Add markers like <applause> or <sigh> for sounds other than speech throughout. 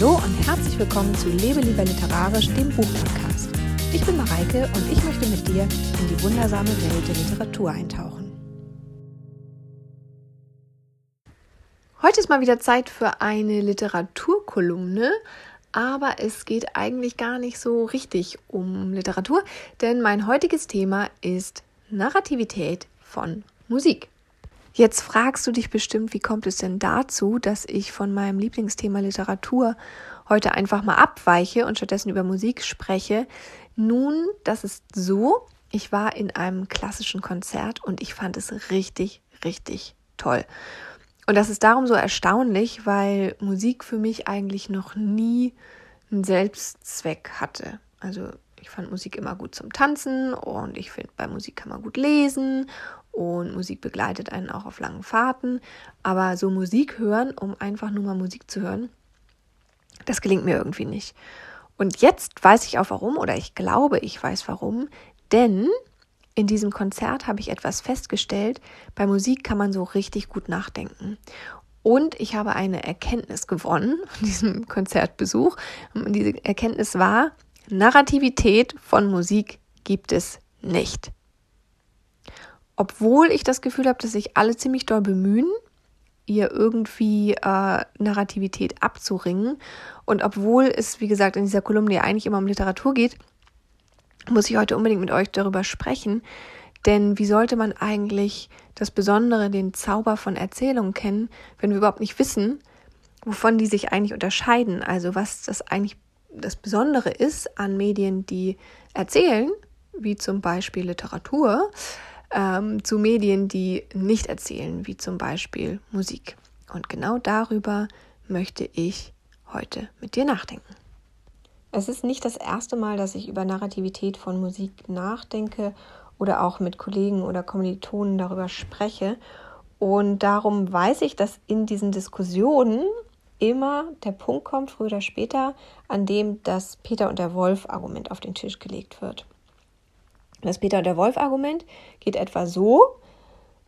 Hallo und herzlich willkommen zu Lebe lieber literarisch, dem Buchpodcast. Ich bin Mareike und ich möchte mit dir in die wundersame Welt der Literatur eintauchen. Heute ist mal wieder Zeit für eine Literaturkolumne, aber es geht eigentlich gar nicht so richtig um Literatur, denn mein heutiges Thema ist Narrativität von Musik. Jetzt fragst du dich bestimmt, wie kommt es denn dazu, dass ich von meinem Lieblingsthema Literatur heute einfach mal abweiche und stattdessen über Musik spreche. Nun, das ist so, ich war in einem klassischen Konzert und ich fand es richtig, richtig toll. Und das ist darum so erstaunlich, weil Musik für mich eigentlich noch nie einen Selbstzweck hatte. Also ich fand Musik immer gut zum Tanzen und ich finde, bei Musik kann man gut lesen und Musik begleitet einen auch auf langen Fahrten. Aber so Musik hören, um einfach nur mal Musik zu hören, das gelingt mir irgendwie nicht. Und jetzt weiß ich auch warum oder ich glaube, ich weiß warum, denn in diesem Konzert habe ich etwas festgestellt. Bei Musik kann man so richtig gut nachdenken. Und ich habe eine Erkenntnis gewonnen <laughs> von diesem Konzertbesuch. Und diese Erkenntnis war, Narrativität von Musik gibt es nicht. Obwohl ich das Gefühl habe, dass sich alle ziemlich doll bemühen, ihr irgendwie äh, Narrativität abzuringen. Und obwohl es, wie gesagt, in dieser Kolumne ja eigentlich immer um Literatur geht, muss ich heute unbedingt mit euch darüber sprechen. Denn wie sollte man eigentlich das Besondere, den Zauber von Erzählungen kennen, wenn wir überhaupt nicht wissen, wovon die sich eigentlich unterscheiden? Also was das eigentlich das Besondere ist an Medien, die erzählen, wie zum Beispiel Literatur, ähm, zu Medien, die nicht erzählen, wie zum Beispiel Musik. Und genau darüber möchte ich heute mit dir nachdenken. Es ist nicht das erste Mal, dass ich über Narrativität von Musik nachdenke oder auch mit Kollegen oder Kommilitonen darüber spreche. Und darum weiß ich, dass in diesen Diskussionen immer der Punkt kommt, früher oder später, an dem das Peter und der Wolf-Argument auf den Tisch gelegt wird. Das Peter und der Wolf-Argument geht etwa so,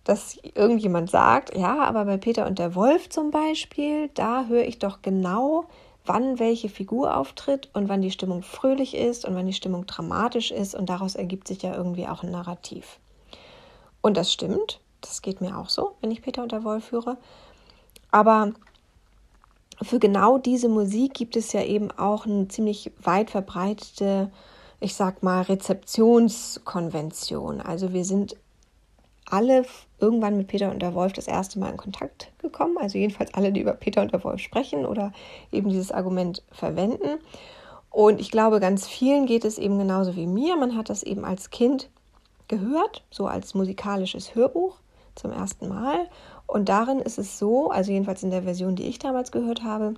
dass irgendjemand sagt, ja, aber bei Peter und der Wolf zum Beispiel, da höre ich doch genau, wann welche Figur auftritt und wann die Stimmung fröhlich ist und wann die Stimmung dramatisch ist und daraus ergibt sich ja irgendwie auch ein Narrativ. Und das stimmt, das geht mir auch so, wenn ich Peter und der Wolf höre. Aber für genau diese Musik gibt es ja eben auch eine ziemlich weit verbreitete, ich sag mal, Rezeptionskonvention. Also wir sind alle irgendwann mit Peter und der Wolf das erste Mal in Kontakt gekommen. Also jedenfalls alle, die über Peter und der Wolf sprechen oder eben dieses Argument verwenden. Und ich glaube, ganz vielen geht es eben genauso wie mir. Man hat das eben als Kind gehört, so als musikalisches Hörbuch zum ersten Mal. Und darin ist es so, also jedenfalls in der Version, die ich damals gehört habe,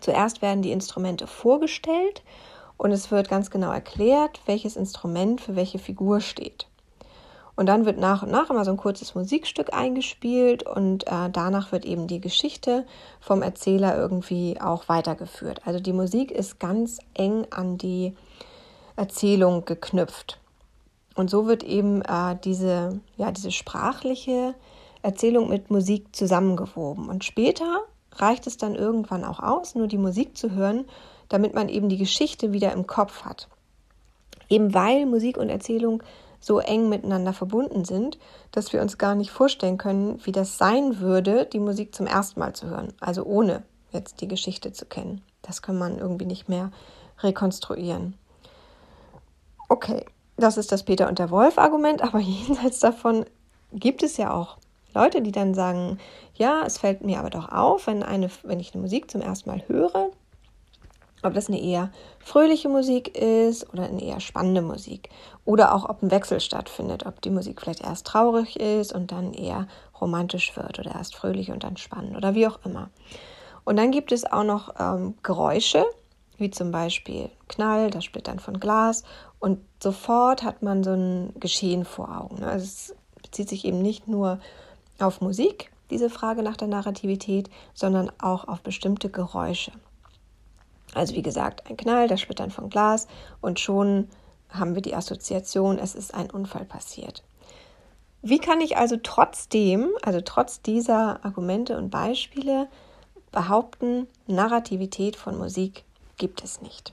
zuerst werden die Instrumente vorgestellt und es wird ganz genau erklärt, welches Instrument für welche Figur steht. Und dann wird nach und nach immer so ein kurzes Musikstück eingespielt und äh, danach wird eben die Geschichte vom Erzähler irgendwie auch weitergeführt. Also die Musik ist ganz eng an die Erzählung geknüpft. Und so wird eben äh, diese, ja, diese sprachliche Erzählung mit Musik zusammengewoben. Und später reicht es dann irgendwann auch aus, nur die Musik zu hören, damit man eben die Geschichte wieder im Kopf hat. Eben weil Musik und Erzählung so eng miteinander verbunden sind, dass wir uns gar nicht vorstellen können, wie das sein würde, die Musik zum ersten Mal zu hören, also ohne jetzt die Geschichte zu kennen. Das kann man irgendwie nicht mehr rekonstruieren. Okay, das ist das Peter und der Wolf Argument, aber <laughs> jenseits davon gibt es ja auch Leute, die dann sagen, ja, es fällt mir aber doch auf, wenn, eine, wenn ich eine Musik zum ersten Mal höre, ob das eine eher fröhliche Musik ist oder eine eher spannende Musik. Oder auch, ob ein Wechsel stattfindet, ob die Musik vielleicht erst traurig ist und dann eher romantisch wird oder erst fröhlich und dann spannend oder wie auch immer. Und dann gibt es auch noch ähm, Geräusche, wie zum Beispiel Knall, das Splittern von Glas und sofort hat man so ein Geschehen vor Augen. Also es bezieht sich eben nicht nur auf Musik, diese Frage nach der Narrativität, sondern auch auf bestimmte Geräusche. Also wie gesagt, ein Knall, das Splittern von Glas und schon haben wir die Assoziation, es ist ein Unfall passiert. Wie kann ich also trotzdem, also trotz dieser Argumente und Beispiele, behaupten, Narrativität von Musik gibt es nicht.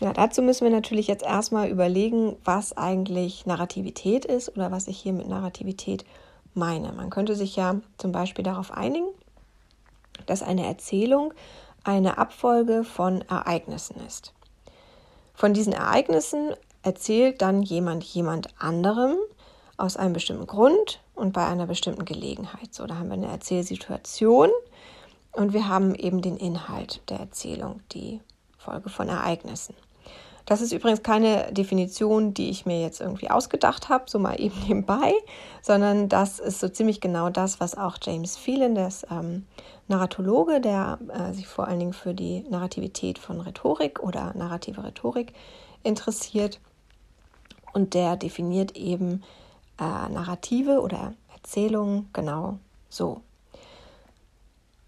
Ja, dazu müssen wir natürlich jetzt erstmal überlegen, was eigentlich Narrativität ist oder was ich hier mit Narrativität meine. Man könnte sich ja zum Beispiel darauf einigen, dass eine Erzählung eine Abfolge von Ereignissen ist. Von diesen Ereignissen erzählt dann jemand jemand anderem aus einem bestimmten Grund und bei einer bestimmten Gelegenheit. So, da haben wir eine Erzählsituation und wir haben eben den Inhalt der Erzählung, die Folge von Ereignissen. Das ist übrigens keine Definition, die ich mir jetzt irgendwie ausgedacht habe, so mal <laughs> eben nebenbei, sondern das ist so ziemlich genau das, was auch James Phelan, der ähm, Narratologe, der äh, sich vor allen Dingen für die Narrativität von Rhetorik oder narrative Rhetorik interessiert, und der definiert eben äh, Narrative oder Erzählungen genau so.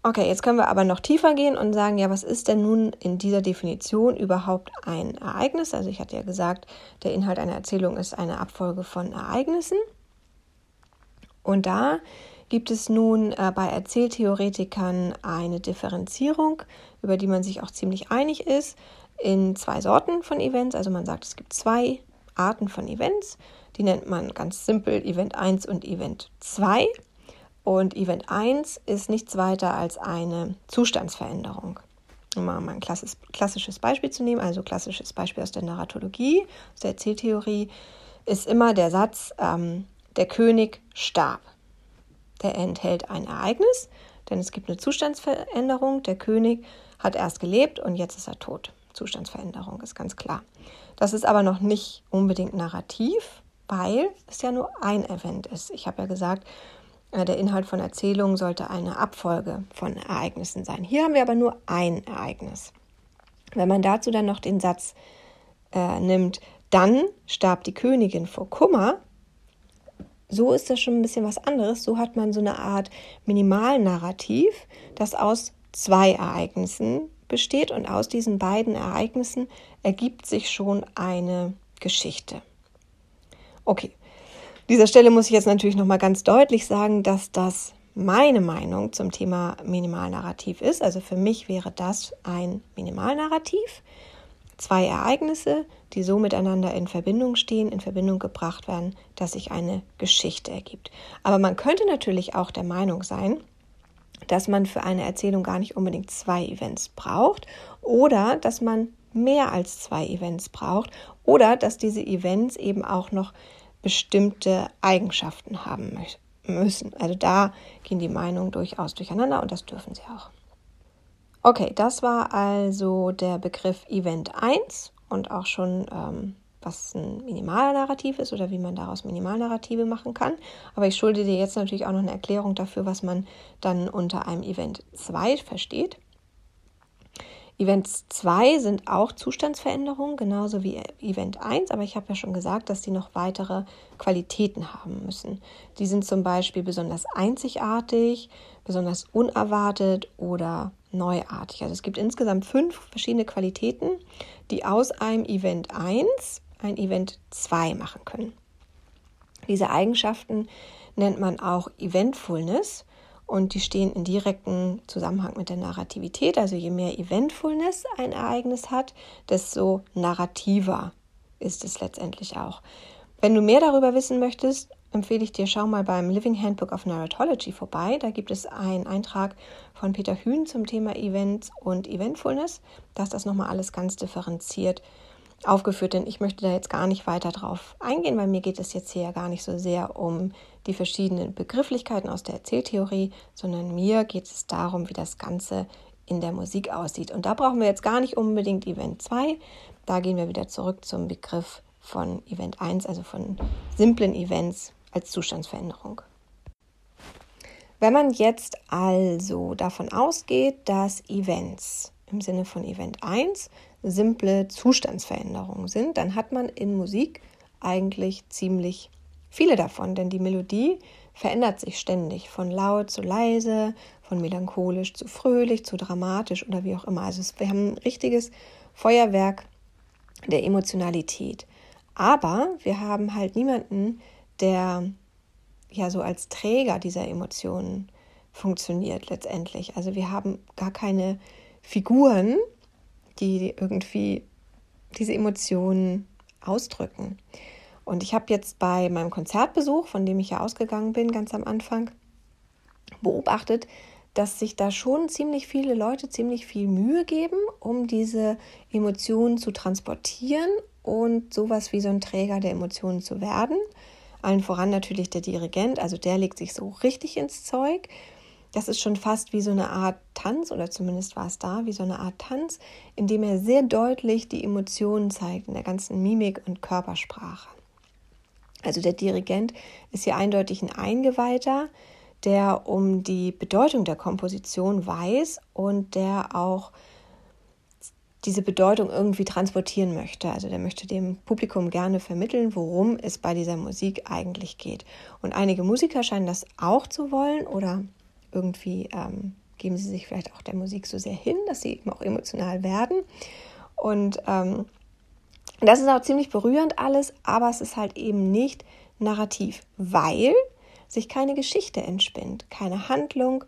Okay, jetzt können wir aber noch tiefer gehen und sagen, ja, was ist denn nun in dieser Definition überhaupt ein Ereignis? Also ich hatte ja gesagt, der Inhalt einer Erzählung ist eine Abfolge von Ereignissen. Und da gibt es nun äh, bei Erzähltheoretikern eine Differenzierung, über die man sich auch ziemlich einig ist, in zwei Sorten von Events. Also man sagt, es gibt zwei Arten von Events. Die nennt man ganz simpel Event 1 und Event 2. Und Event 1 ist nichts weiter als eine Zustandsveränderung. Um mal ein klassisches Beispiel zu nehmen, also klassisches Beispiel aus der Narratologie, aus der Erzähltheorie, ist immer der Satz, ähm, der König starb. Der enthält ein Ereignis, denn es gibt eine Zustandsveränderung. Der König hat erst gelebt und jetzt ist er tot. Zustandsveränderung ist ganz klar. Das ist aber noch nicht unbedingt narrativ, weil es ja nur ein Event ist. Ich habe ja gesagt, der Inhalt von Erzählungen sollte eine Abfolge von Ereignissen sein. Hier haben wir aber nur ein Ereignis. Wenn man dazu dann noch den Satz äh, nimmt, dann starb die Königin vor Kummer, so ist das schon ein bisschen was anderes. So hat man so eine Art Minimalnarrativ, das aus zwei Ereignissen besteht und aus diesen beiden Ereignissen ergibt sich schon eine Geschichte. Okay, dieser Stelle muss ich jetzt natürlich noch mal ganz deutlich sagen, dass das meine Meinung zum Thema Minimalnarrativ ist. Also für mich wäre das ein Minimalnarrativ. Zwei Ereignisse, die so miteinander in Verbindung stehen, in Verbindung gebracht werden, dass sich eine Geschichte ergibt. Aber man könnte natürlich auch der Meinung sein, dass man für eine Erzählung gar nicht unbedingt zwei Events braucht oder dass man mehr als zwei Events braucht oder dass diese Events eben auch noch bestimmte Eigenschaften haben müssen. Also da gehen die Meinungen durchaus durcheinander und das dürfen sie auch. Okay, das war also der Begriff Event 1 und auch schon, ähm, was ein Minimalnarrativ ist oder wie man daraus Minimalnarrative machen kann. Aber ich schulde dir jetzt natürlich auch noch eine Erklärung dafür, was man dann unter einem Event 2 versteht. Events 2 sind auch Zustandsveränderungen, genauso wie Event 1, aber ich habe ja schon gesagt, dass die noch weitere Qualitäten haben müssen. Die sind zum Beispiel besonders einzigartig, besonders unerwartet oder neuartig. Also es gibt insgesamt fünf verschiedene Qualitäten, die aus einem Event 1 ein Event 2 machen können. Diese Eigenschaften nennt man auch Eventfulness und die stehen in direktem Zusammenhang mit der Narrativität. Also je mehr Eventfulness ein Ereignis hat, desto narrativer ist es letztendlich auch. Wenn du mehr darüber wissen möchtest, empfehle ich dir, schau mal beim Living Handbook of Narratology vorbei. Da gibt es einen Eintrag von Peter Hühn zum Thema Events und Eventfulness. Da ist das nochmal alles ganz differenziert aufgeführt, denn ich möchte da jetzt gar nicht weiter drauf eingehen, weil mir geht es jetzt hier ja gar nicht so sehr um die verschiedenen Begrifflichkeiten aus der Erzähltheorie, sondern mir geht es darum, wie das Ganze in der Musik aussieht. Und da brauchen wir jetzt gar nicht unbedingt Event 2. Da gehen wir wieder zurück zum Begriff von Event 1, also von simplen Events als Zustandsveränderung. Wenn man jetzt also davon ausgeht, dass Events im Sinne von Event 1 simple Zustandsveränderungen sind, dann hat man in Musik eigentlich ziemlich viele davon, denn die Melodie verändert sich ständig von laut zu leise, von melancholisch zu fröhlich, zu dramatisch oder wie auch immer. Also wir haben ein richtiges Feuerwerk der Emotionalität. Aber wir haben halt niemanden, der ja so als Träger dieser Emotionen funktioniert letztendlich. Also wir haben gar keine Figuren, die irgendwie diese Emotionen ausdrücken. Und ich habe jetzt bei meinem Konzertbesuch, von dem ich ja ausgegangen bin, ganz am Anfang, beobachtet, dass sich da schon ziemlich viele Leute ziemlich viel Mühe geben, um diese Emotionen zu transportieren und sowas wie so ein Träger der Emotionen zu werden. Allen voran natürlich der Dirigent, also der legt sich so richtig ins Zeug. Das ist schon fast wie so eine Art Tanz, oder zumindest war es da, wie so eine Art Tanz, in dem er sehr deutlich die Emotionen zeigt in der ganzen Mimik und Körpersprache. Also der Dirigent ist hier eindeutig ein Eingeweihter, der um die Bedeutung der Komposition weiß und der auch diese Bedeutung irgendwie transportieren möchte. Also der möchte dem Publikum gerne vermitteln, worum es bei dieser Musik eigentlich geht. Und einige Musiker scheinen das auch zu wollen oder irgendwie ähm, geben sie sich vielleicht auch der Musik so sehr hin, dass sie eben auch emotional werden. Und ähm, das ist auch ziemlich berührend alles, aber es ist halt eben nicht narrativ, weil sich keine Geschichte entspinnt, keine Handlung.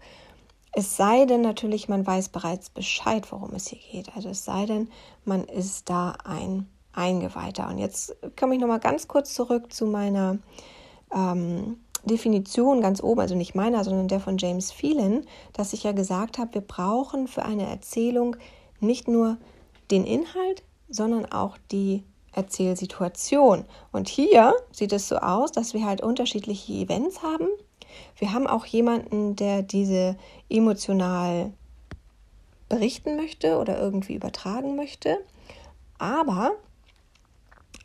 Es sei denn natürlich, man weiß bereits Bescheid, worum es hier geht. Also es sei denn, man ist da ein Eingeweihter. Und jetzt komme ich nochmal ganz kurz zurück zu meiner ähm, Definition ganz oben, also nicht meiner, sondern der von James Phelan, dass ich ja gesagt habe, wir brauchen für eine Erzählung nicht nur den Inhalt, sondern auch die Erzählsituation. Und hier sieht es so aus, dass wir halt unterschiedliche Events haben. Wir haben auch jemanden, der diese emotional berichten möchte oder irgendwie übertragen möchte. Aber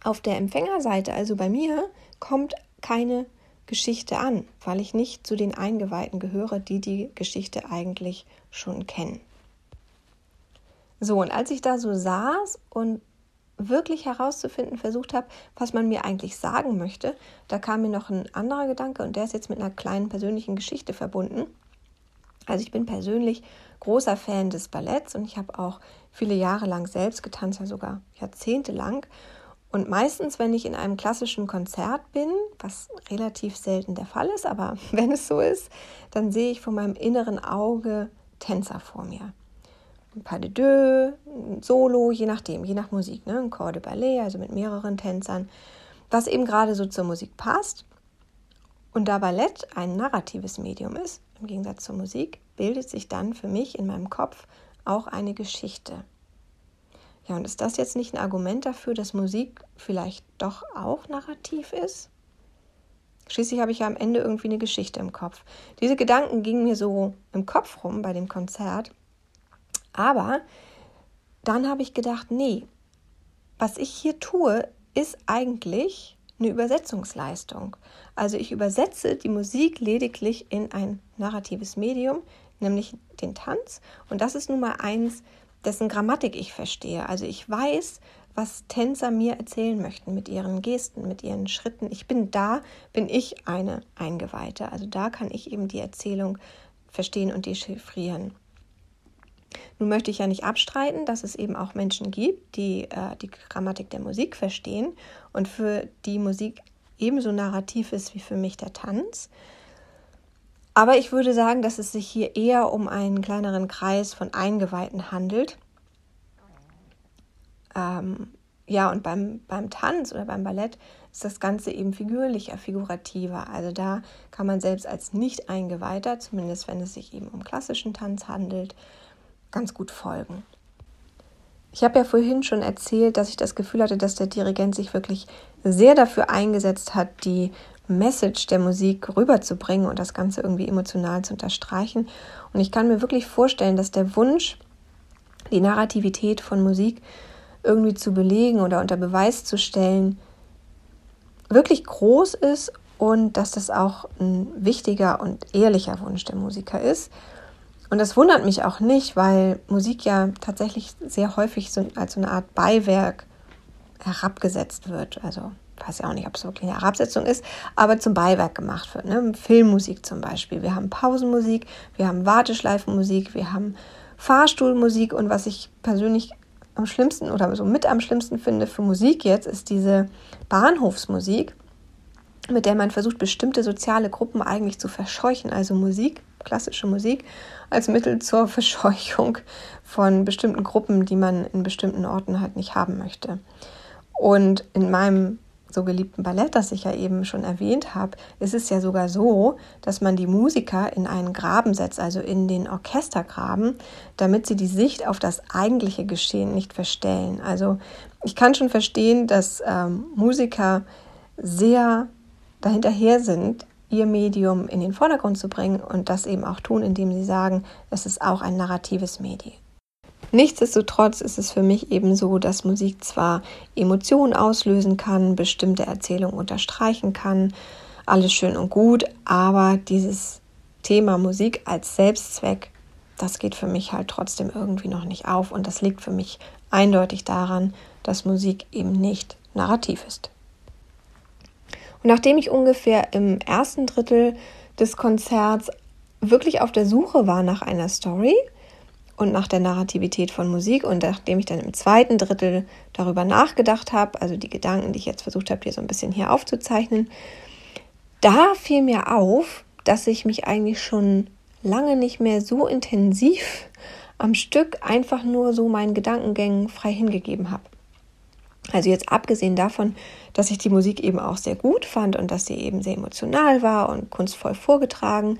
auf der Empfängerseite, also bei mir, kommt keine Geschichte an, weil ich nicht zu den Eingeweihten gehöre, die die Geschichte eigentlich schon kennen. So, und als ich da so saß und wirklich herauszufinden versucht habe, was man mir eigentlich sagen möchte, da kam mir noch ein anderer Gedanke und der ist jetzt mit einer kleinen persönlichen Geschichte verbunden. Also ich bin persönlich großer Fan des Balletts und ich habe auch viele Jahre lang selbst getanzt, ja sogar jahrzehntelang. Und meistens, wenn ich in einem klassischen Konzert bin, was relativ selten der Fall ist, aber <laughs> wenn es so ist, dann sehe ich vor meinem inneren Auge Tänzer vor mir ein Pas de deux, ein Solo, je nachdem, je nach Musik, ne? ein Corps de Ballet, also mit mehreren Tänzern, was eben gerade so zur Musik passt. Und da Ballett ein narratives Medium ist, im Gegensatz zur Musik, bildet sich dann für mich in meinem Kopf auch eine Geschichte. Ja, und ist das jetzt nicht ein Argument dafür, dass Musik vielleicht doch auch narrativ ist? Schließlich habe ich ja am Ende irgendwie eine Geschichte im Kopf. Diese Gedanken gingen mir so im Kopf rum bei dem Konzert aber dann habe ich gedacht, nee, was ich hier tue, ist eigentlich eine Übersetzungsleistung. Also ich übersetze die Musik lediglich in ein narratives Medium, nämlich den Tanz. Und das ist nun mal eins, dessen Grammatik ich verstehe. Also ich weiß, was Tänzer mir erzählen möchten mit ihren Gesten, mit ihren Schritten. Ich bin da, bin ich eine Eingeweihte. Also da kann ich eben die Erzählung verstehen und dechiffrieren. Nun möchte ich ja nicht abstreiten, dass es eben auch Menschen gibt, die äh, die Grammatik der Musik verstehen und für die Musik ebenso narrativ ist wie für mich der Tanz. Aber ich würde sagen, dass es sich hier eher um einen kleineren Kreis von Eingeweihten handelt. Ähm, ja, und beim, beim Tanz oder beim Ballett ist das Ganze eben figürlicher, figurativer. Also da kann man selbst als Nicht-Eingeweihter, zumindest wenn es sich eben um klassischen Tanz handelt, ganz gut folgen. Ich habe ja vorhin schon erzählt, dass ich das Gefühl hatte, dass der Dirigent sich wirklich sehr dafür eingesetzt hat, die Message der Musik rüberzubringen und das Ganze irgendwie emotional zu unterstreichen. Und ich kann mir wirklich vorstellen, dass der Wunsch, die Narrativität von Musik irgendwie zu belegen oder unter Beweis zu stellen, wirklich groß ist und dass das auch ein wichtiger und ehrlicher Wunsch der Musiker ist. Und das wundert mich auch nicht, weil Musik ja tatsächlich sehr häufig so als so eine Art Beiwerk herabgesetzt wird. Also weiß ja auch nicht, ob es wirklich eine Herabsetzung ist, aber zum Beiwerk gemacht wird. Ne? Filmmusik zum Beispiel. Wir haben Pausenmusik, wir haben Warteschleifenmusik, wir haben Fahrstuhlmusik und was ich persönlich am schlimmsten oder so mit am schlimmsten finde für Musik jetzt, ist diese Bahnhofsmusik, mit der man versucht, bestimmte soziale Gruppen eigentlich zu verscheuchen, also Musik, klassische Musik, als Mittel zur <laughs> Verscheuchung von bestimmten Gruppen, die man in bestimmten Orten halt nicht haben möchte. Und in meinem so geliebten Ballett, das ich ja eben schon erwähnt habe, ist es ja sogar so, dass man die Musiker in einen Graben setzt, also in den Orchestergraben, damit sie die Sicht auf das eigentliche Geschehen nicht verstellen. Also ich kann schon verstehen, dass ähm, Musiker sehr dahinterher sind, ihr Medium in den Vordergrund zu bringen und das eben auch tun, indem sie sagen, es ist auch ein narratives Medium. Nichtsdestotrotz ist es für mich eben so, dass Musik zwar Emotionen auslösen kann, bestimmte Erzählungen unterstreichen kann, alles schön und gut, aber dieses Thema Musik als Selbstzweck, das geht für mich halt trotzdem irgendwie noch nicht auf und das liegt für mich eindeutig daran, dass Musik eben nicht narrativ ist. Und nachdem ich ungefähr im ersten Drittel des Konzerts wirklich auf der Suche war nach einer Story und nach der Narrativität von Musik und nachdem ich dann im zweiten Drittel darüber nachgedacht habe, also die Gedanken, die ich jetzt versucht habe, dir so ein bisschen hier aufzuzeichnen, da fiel mir auf, dass ich mich eigentlich schon lange nicht mehr so intensiv am Stück einfach nur so meinen Gedankengängen frei hingegeben habe. Also jetzt abgesehen davon, dass ich die Musik eben auch sehr gut fand und dass sie eben sehr emotional war und kunstvoll vorgetragen.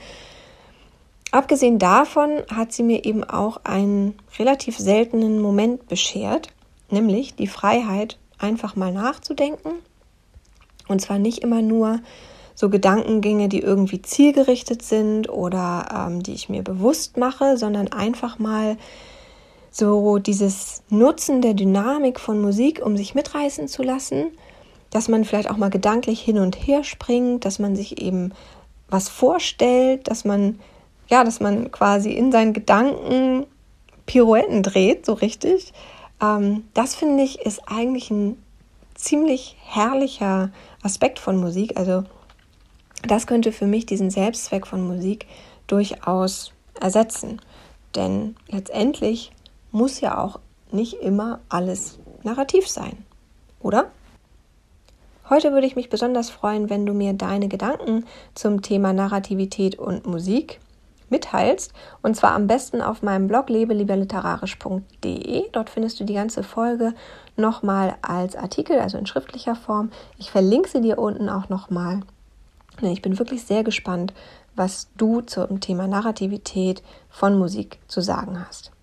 Abgesehen davon hat sie mir eben auch einen relativ seltenen Moment beschert, nämlich die Freiheit, einfach mal nachzudenken. Und zwar nicht immer nur so Gedankengänge, die irgendwie zielgerichtet sind oder ähm, die ich mir bewusst mache, sondern einfach mal so dieses Nutzen der Dynamik von Musik, um sich mitreißen zu lassen, dass man vielleicht auch mal gedanklich hin und her springt, dass man sich eben was vorstellt, dass man ja, dass man quasi in seinen Gedanken Pirouetten dreht, so richtig. Ähm, das finde ich ist eigentlich ein ziemlich herrlicher Aspekt von Musik. Also das könnte für mich diesen Selbstzweck von Musik durchaus ersetzen. Denn letztendlich muss ja auch nicht immer alles narrativ sein, oder? Heute würde ich mich besonders freuen, wenn du mir deine Gedanken zum Thema Narrativität und Musik mitteilst. Und zwar am besten auf meinem Blog lebelieberliterarisch.de. Dort findest du die ganze Folge nochmal als Artikel, also in schriftlicher Form. Ich verlinke sie dir unten auch nochmal. Ich bin wirklich sehr gespannt, was du zum Thema Narrativität von Musik zu sagen hast.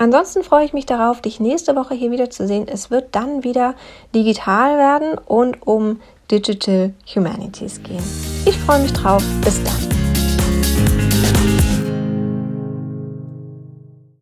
Ansonsten freue ich mich darauf, dich nächste Woche hier wieder zu sehen. Es wird dann wieder digital werden und um Digital Humanities gehen. Ich freue mich drauf. Bis dann.